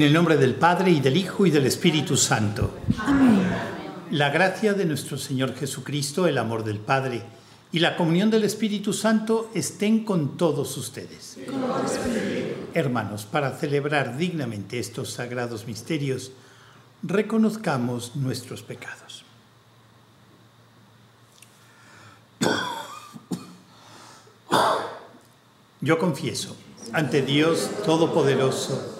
En el nombre del Padre y del Hijo y del Espíritu Santo. Amén. La gracia de nuestro Señor Jesucristo, el amor del Padre y la comunión del Espíritu Santo estén con todos ustedes. Hermanos, para celebrar dignamente estos sagrados misterios, reconozcamos nuestros pecados. Yo confieso ante Dios Todopoderoso,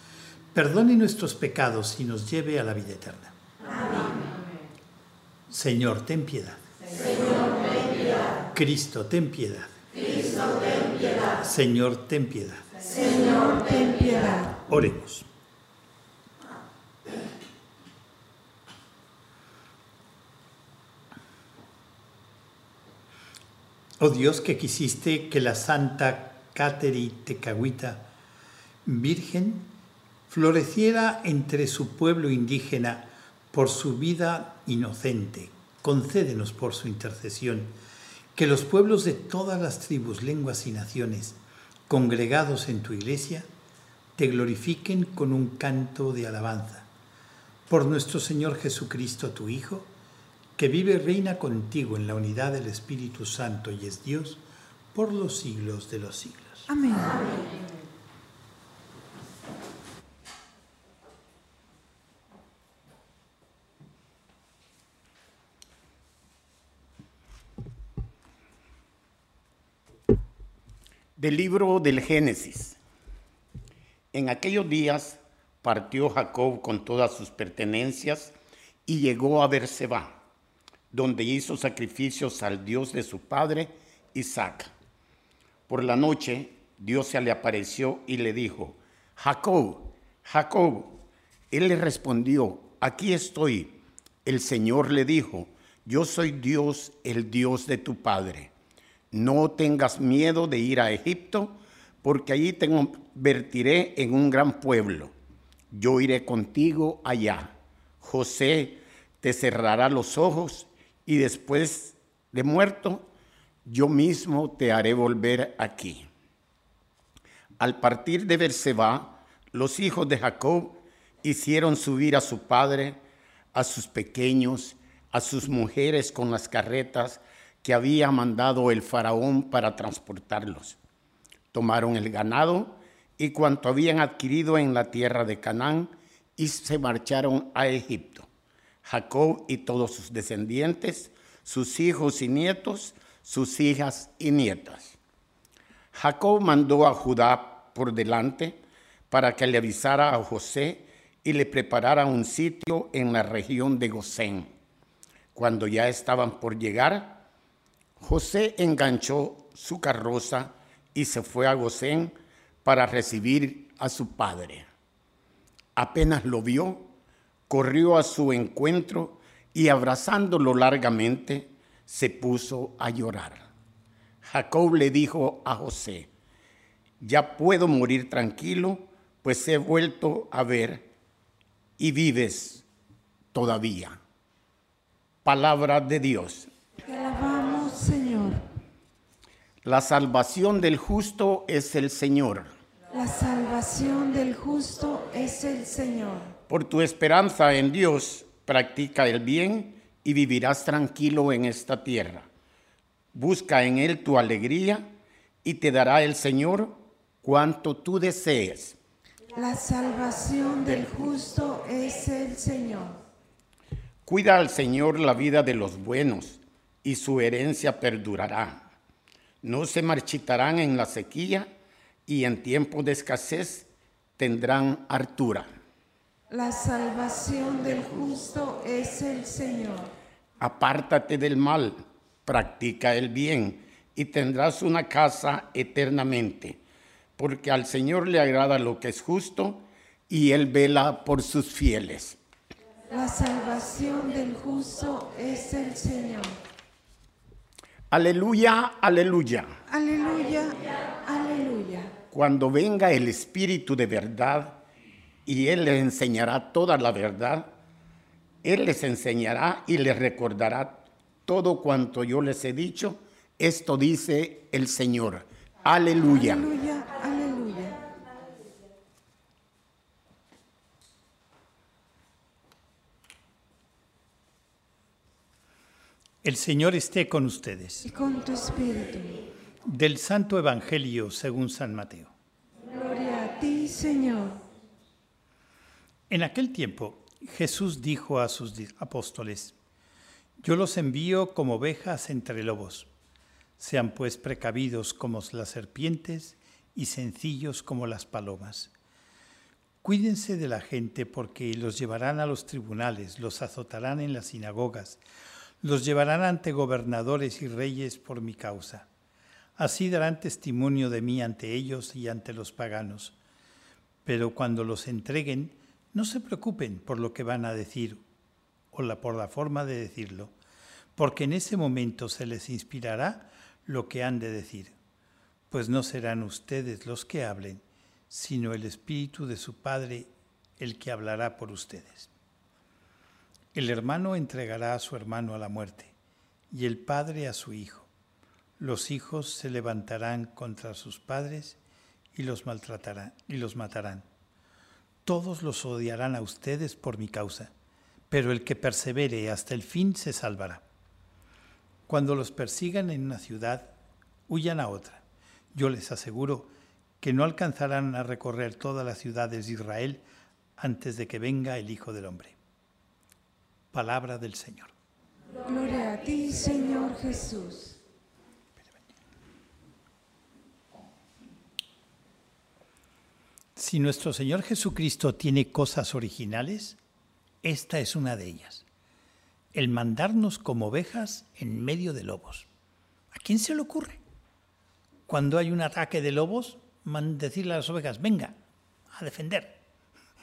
perdone nuestros pecados y nos lleve a la vida eterna. Amén. Señor, ten piedad. Señor, ten piedad. Cristo, ten piedad. Cristo, ten piedad. Señor, ten piedad. Señor, ten piedad. Oremos. Oh Dios que quisiste que la Santa Cateri Tecahuita, Virgen, floreciera entre su pueblo indígena por su vida inocente. Concédenos por su intercesión que los pueblos de todas las tribus, lenguas y naciones congregados en tu iglesia te glorifiquen con un canto de alabanza. Por nuestro Señor Jesucristo, tu Hijo, que vive y reina contigo en la unidad del Espíritu Santo y es Dios por los siglos de los siglos. Amén. Del libro del Génesis. En aquellos días partió Jacob con todas sus pertenencias y llegó a Berseba, donde hizo sacrificios al Dios de su padre Isaac. Por la noche Dios se le apareció y le dijo, Jacob, Jacob. Él le respondió, aquí estoy. El Señor le dijo, yo soy Dios, el Dios de tu padre no tengas miedo de ir a Egipto, porque allí te convertiré en un gran pueblo. Yo iré contigo allá. José te cerrará los ojos y después de muerto, yo mismo te haré volver aquí. Al partir de Berseba, los hijos de Jacob hicieron subir a su padre, a sus pequeños, a sus mujeres con las carretas, que había mandado el faraón para transportarlos. Tomaron el ganado y cuanto habían adquirido en la tierra de Canaán y se marcharon a Egipto. Jacob y todos sus descendientes, sus hijos y nietos, sus hijas y nietas. Jacob mandó a Judá por delante para que le avisara a José y le preparara un sitio en la región de Gosén. Cuando ya estaban por llegar, José enganchó su carroza y se fue a Gosén para recibir a su padre. Apenas lo vio, corrió a su encuentro y abrazándolo largamente, se puso a llorar. Jacob le dijo a José, ya puedo morir tranquilo, pues he vuelto a ver y vives todavía. Palabra de Dios. La salvación del justo es el Señor. La salvación del justo es el Señor. Por tu esperanza en Dios, practica el bien y vivirás tranquilo en esta tierra. Busca en Él tu alegría y te dará el Señor cuanto tú desees. La salvación del justo es el Señor. Cuida al Señor la vida de los buenos y su herencia perdurará. No se marchitarán en la sequía y en tiempo de escasez tendrán hartura. La salvación del justo es el Señor. Apártate del mal, practica el bien y tendrás una casa eternamente, porque al Señor le agrada lo que es justo y Él vela por sus fieles. La salvación del justo es el Señor. Aleluya, aleluya. Aleluya, aleluya. Cuando venga el Espíritu de verdad y Él les enseñará toda la verdad, Él les enseñará y les recordará todo cuanto yo les he dicho. Esto dice el Señor. Aleluya. Aleluya, aleluya. El Señor esté con ustedes. Y con tu espíritu. Del Santo Evangelio según San Mateo. Gloria a ti, Señor. En aquel tiempo Jesús dijo a sus apóstoles, Yo los envío como ovejas entre lobos. Sean pues precavidos como las serpientes y sencillos como las palomas. Cuídense de la gente porque los llevarán a los tribunales, los azotarán en las sinagogas, los llevarán ante gobernadores y reyes por mi causa. Así darán testimonio de mí ante ellos y ante los paganos. Pero cuando los entreguen, no se preocupen por lo que van a decir o la, por la forma de decirlo, porque en ese momento se les inspirará lo que han de decir, pues no serán ustedes los que hablen, sino el Espíritu de su Padre el que hablará por ustedes. El hermano entregará a su hermano a la muerte, y el padre a su hijo. Los hijos se levantarán contra sus padres y los maltratarán y los matarán. Todos los odiarán a ustedes por mi causa, pero el que persevere hasta el fin se salvará. Cuando los persigan en una ciudad, huyan a otra. Yo les aseguro que no alcanzarán a recorrer todas las ciudades de Israel antes de que venga el Hijo del Hombre. Palabra del Señor. Gloria a ti, Señor Jesús. Si nuestro Señor Jesucristo tiene cosas originales, esta es una de ellas. El mandarnos como ovejas en medio de lobos. ¿A quién se le ocurre? Cuando hay un ataque de lobos, decirle a las ovejas, venga, a defender.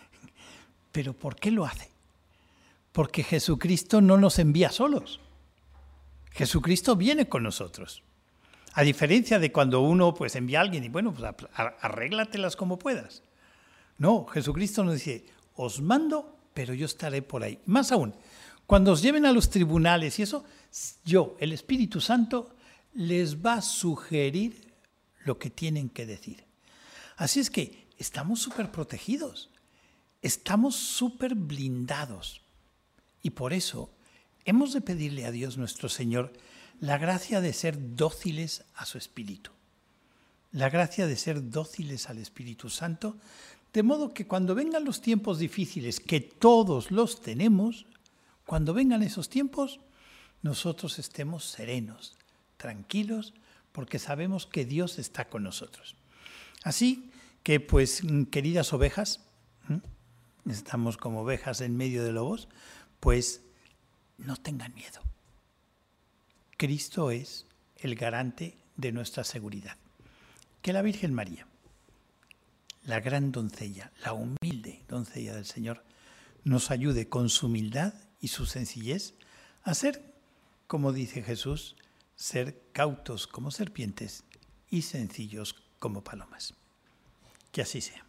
Pero ¿por qué lo hace? Porque Jesucristo no nos envía solos. Jesucristo viene con nosotros. A diferencia de cuando uno pues envía a alguien y bueno, pues arréglatelas como puedas. No, Jesucristo nos dice, os mando, pero yo estaré por ahí. Más aún, cuando os lleven a los tribunales y eso, yo, el Espíritu Santo, les va a sugerir lo que tienen que decir. Así es que estamos súper protegidos, estamos súper blindados. Y por eso hemos de pedirle a Dios nuestro Señor la gracia de ser dóciles a su Espíritu. La gracia de ser dóciles al Espíritu Santo, de modo que cuando vengan los tiempos difíciles, que todos los tenemos, cuando vengan esos tiempos, nosotros estemos serenos, tranquilos, porque sabemos que Dios está con nosotros. Así que, pues, queridas ovejas, estamos como ovejas en medio de lobos, pues no tengan miedo. Cristo es el garante de nuestra seguridad. Que la Virgen María, la gran doncella, la humilde doncella del Señor, nos ayude con su humildad y su sencillez a ser, como dice Jesús, ser cautos como serpientes y sencillos como palomas. Que así sea.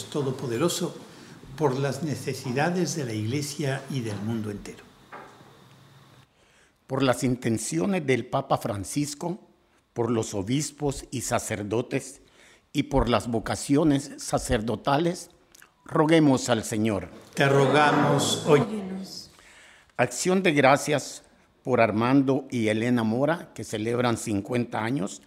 Dios Todopoderoso por las necesidades de la Iglesia y del mundo entero. Por las intenciones del Papa Francisco, por los obispos y sacerdotes y por las vocaciones sacerdotales, roguemos al Señor. Te rogamos hoy. Acción de gracias por Armando y Elena Mora, que celebran 50 años,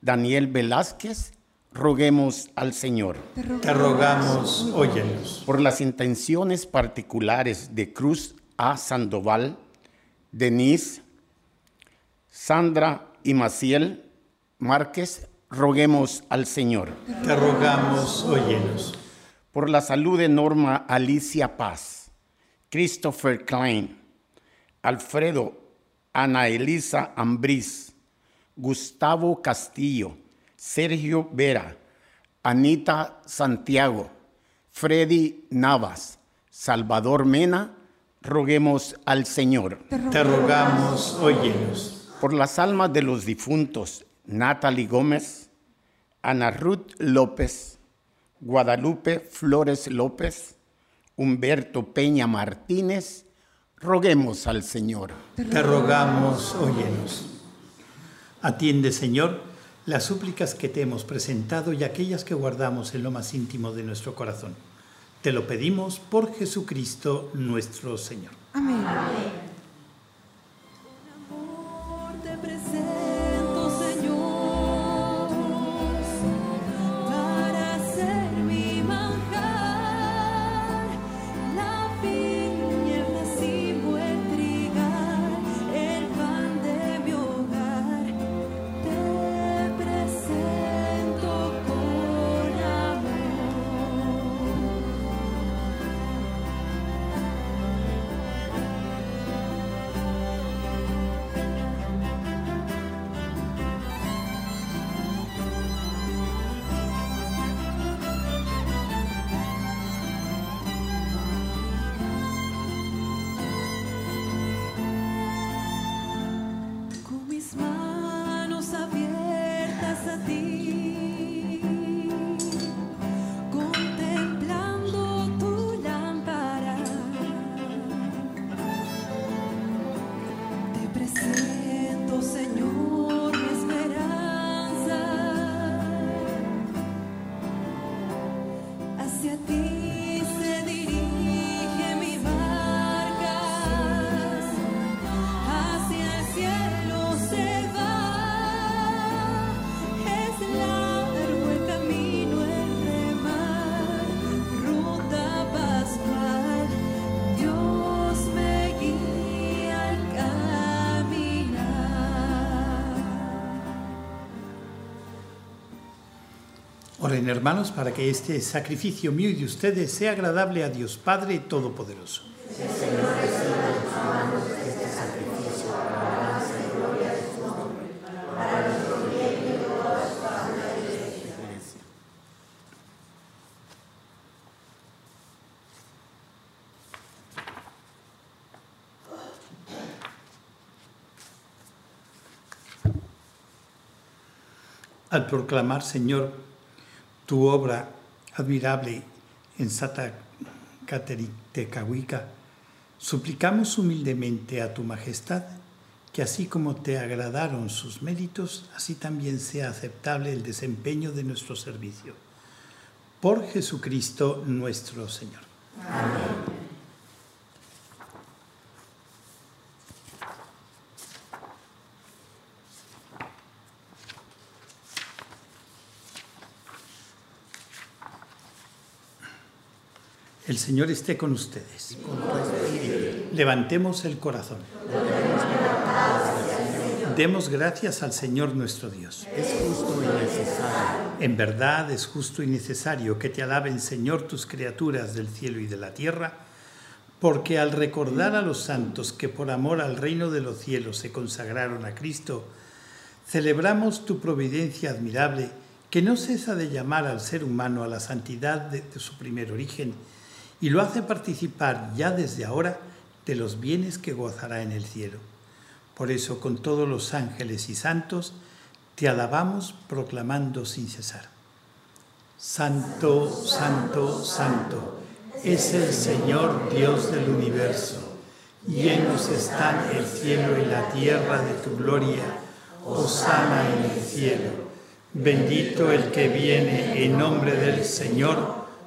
Daniel Velázquez roguemos al Señor. Te rogamos, óyenos. Por las intenciones particulares de Cruz A. Sandoval, Denise, Sandra y Maciel Márquez, roguemos al Señor. Te rogamos, óyenos. Por la salud de Norma Alicia Paz, Christopher Klein, Alfredo Ana Elisa Ambriz, Gustavo Castillo, Sergio Vera, Anita Santiago, Freddy Navas, Salvador Mena, roguemos al Señor. Te rogamos, óyenos. Por las almas de los difuntos, Natalie Gómez, Ana Ruth López, Guadalupe Flores López, Humberto Peña Martínez, roguemos al Señor. Te rogamos, óyenos. Atiende, Señor las súplicas que te hemos presentado y aquellas que guardamos en lo más íntimo de nuestro corazón. Te lo pedimos por Jesucristo nuestro Señor. Amén. Hermanos para que este sacrificio mío y de ustedes sea agradable a Dios Padre Todopoderoso. Al proclamar, Señor, tu obra admirable en Santa Cateritecahuica, suplicamos humildemente a tu majestad que así como te agradaron sus méritos, así también sea aceptable el desempeño de nuestro servicio. Por Jesucristo nuestro Señor. Amén. El Señor esté con ustedes. Levantemos el corazón. Demos gracias al Señor nuestro Dios. Es justo y necesario. En verdad es justo y necesario que te alaben, Señor, tus criaturas del cielo y de la tierra, porque al recordar a los santos que por amor al reino de los cielos se consagraron a Cristo, celebramos tu providencia admirable que no cesa de llamar al ser humano a la santidad de, de su primer origen y lo hace participar ya desde ahora de los bienes que gozará en el cielo. Por eso con todos los ángeles y santos te alabamos proclamando sin cesar. Santo, santo, santo, es el Señor Dios del universo. Llenos están el cielo y la tierra de tu gloria. Osana en el cielo. Bendito el que viene en nombre del Señor.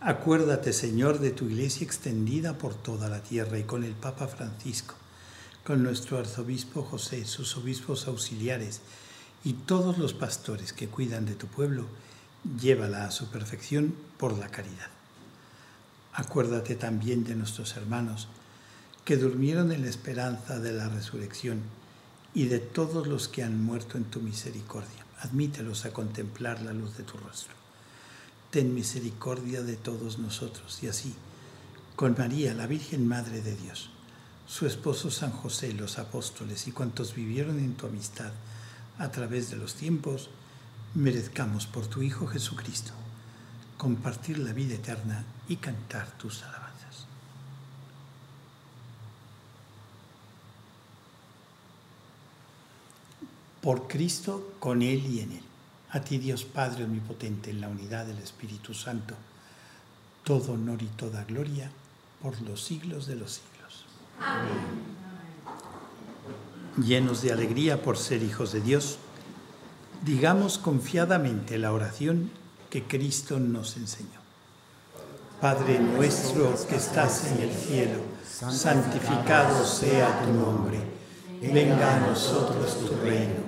Acuérdate, Señor, de tu iglesia extendida por toda la tierra y con el Papa Francisco, con nuestro arzobispo José, sus obispos auxiliares y todos los pastores que cuidan de tu pueblo, llévala a su perfección por la caridad. Acuérdate también de nuestros hermanos que durmieron en la esperanza de la resurrección y de todos los que han muerto en tu misericordia. Admítelos a contemplar la luz de tu rostro. Ten misericordia de todos nosotros y así, con María, la Virgen Madre de Dios, su esposo San José, los apóstoles y cuantos vivieron en tu amistad a través de los tiempos, merezcamos por tu Hijo Jesucristo compartir la vida eterna y cantar tus alabanzas. Por Cristo, con Él y en Él. A ti Dios Padre Omnipotente, en la unidad del Espíritu Santo, todo honor y toda gloria por los siglos de los siglos. Amén. Llenos de alegría por ser hijos de Dios, digamos confiadamente la oración que Cristo nos enseñó. Padre nuestro que estás en el cielo, santificado sea tu nombre. Venga a nosotros tu reino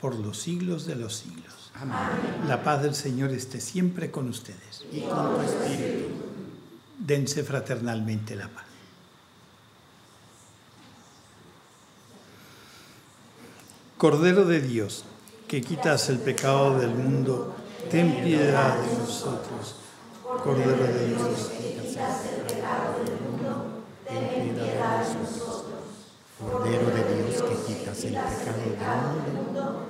por los siglos de los siglos. Amén. La paz del Señor esté siempre con ustedes. Y con tu espíritu. Dense fraternalmente la paz. Cordero de Dios, que quitas el pecado del mundo, ten piedad de nosotros. Cordero de Dios, que quitas el pecado del mundo, ten piedad de nosotros. Cordero de Dios, que quitas el pecado del mundo,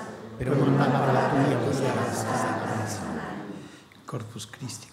pero una palabra tuya la Corpus Christi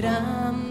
más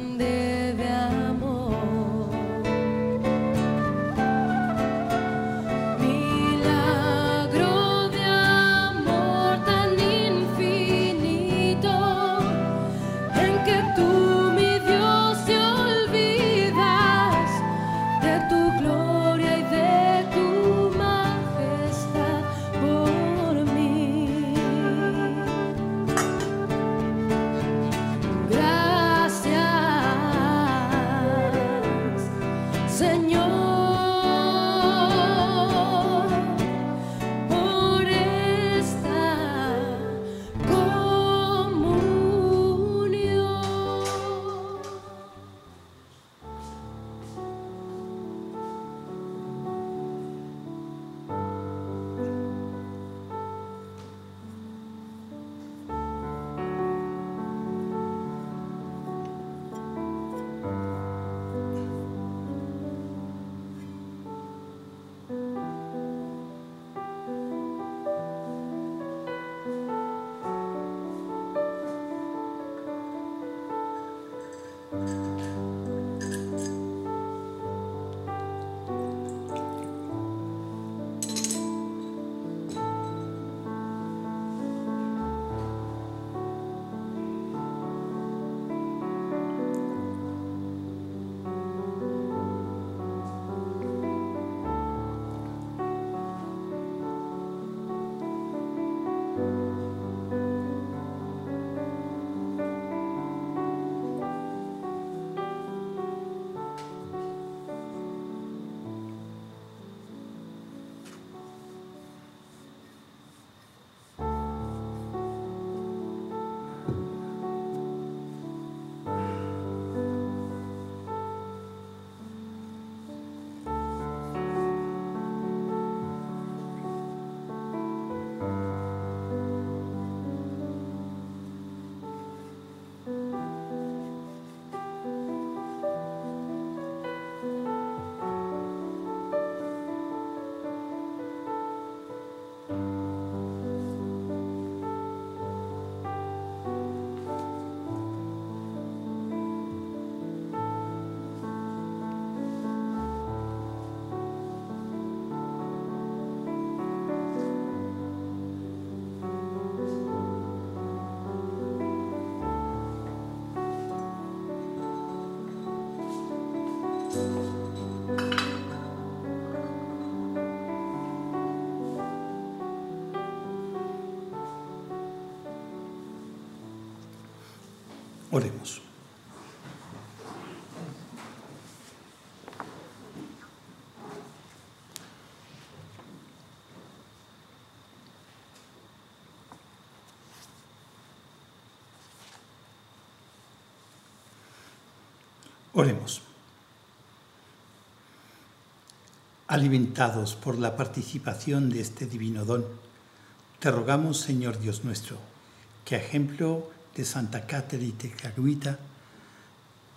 Oremos. Oremos. Alimentados por la participación de este divino don, te rogamos, Señor Dios nuestro, que a ejemplo de Santa Cáterina de Caruita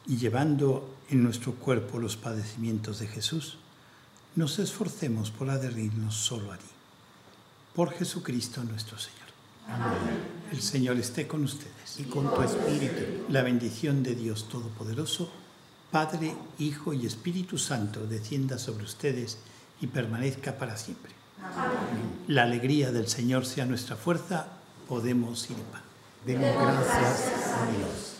y llevando en nuestro cuerpo los padecimientos de Jesús, nos esforcemos por adherirnos solo a ti. Por Jesucristo nuestro Señor. Amén. El Señor esté con ustedes. Y con tu espíritu. La bendición de Dios Todopoderoso, Padre, Hijo y Espíritu Santo, descienda sobre ustedes y permanezca para siempre. Amén. La alegría del Señor sea nuestra fuerza, podemos ir en paz. Demos gracias a Dios.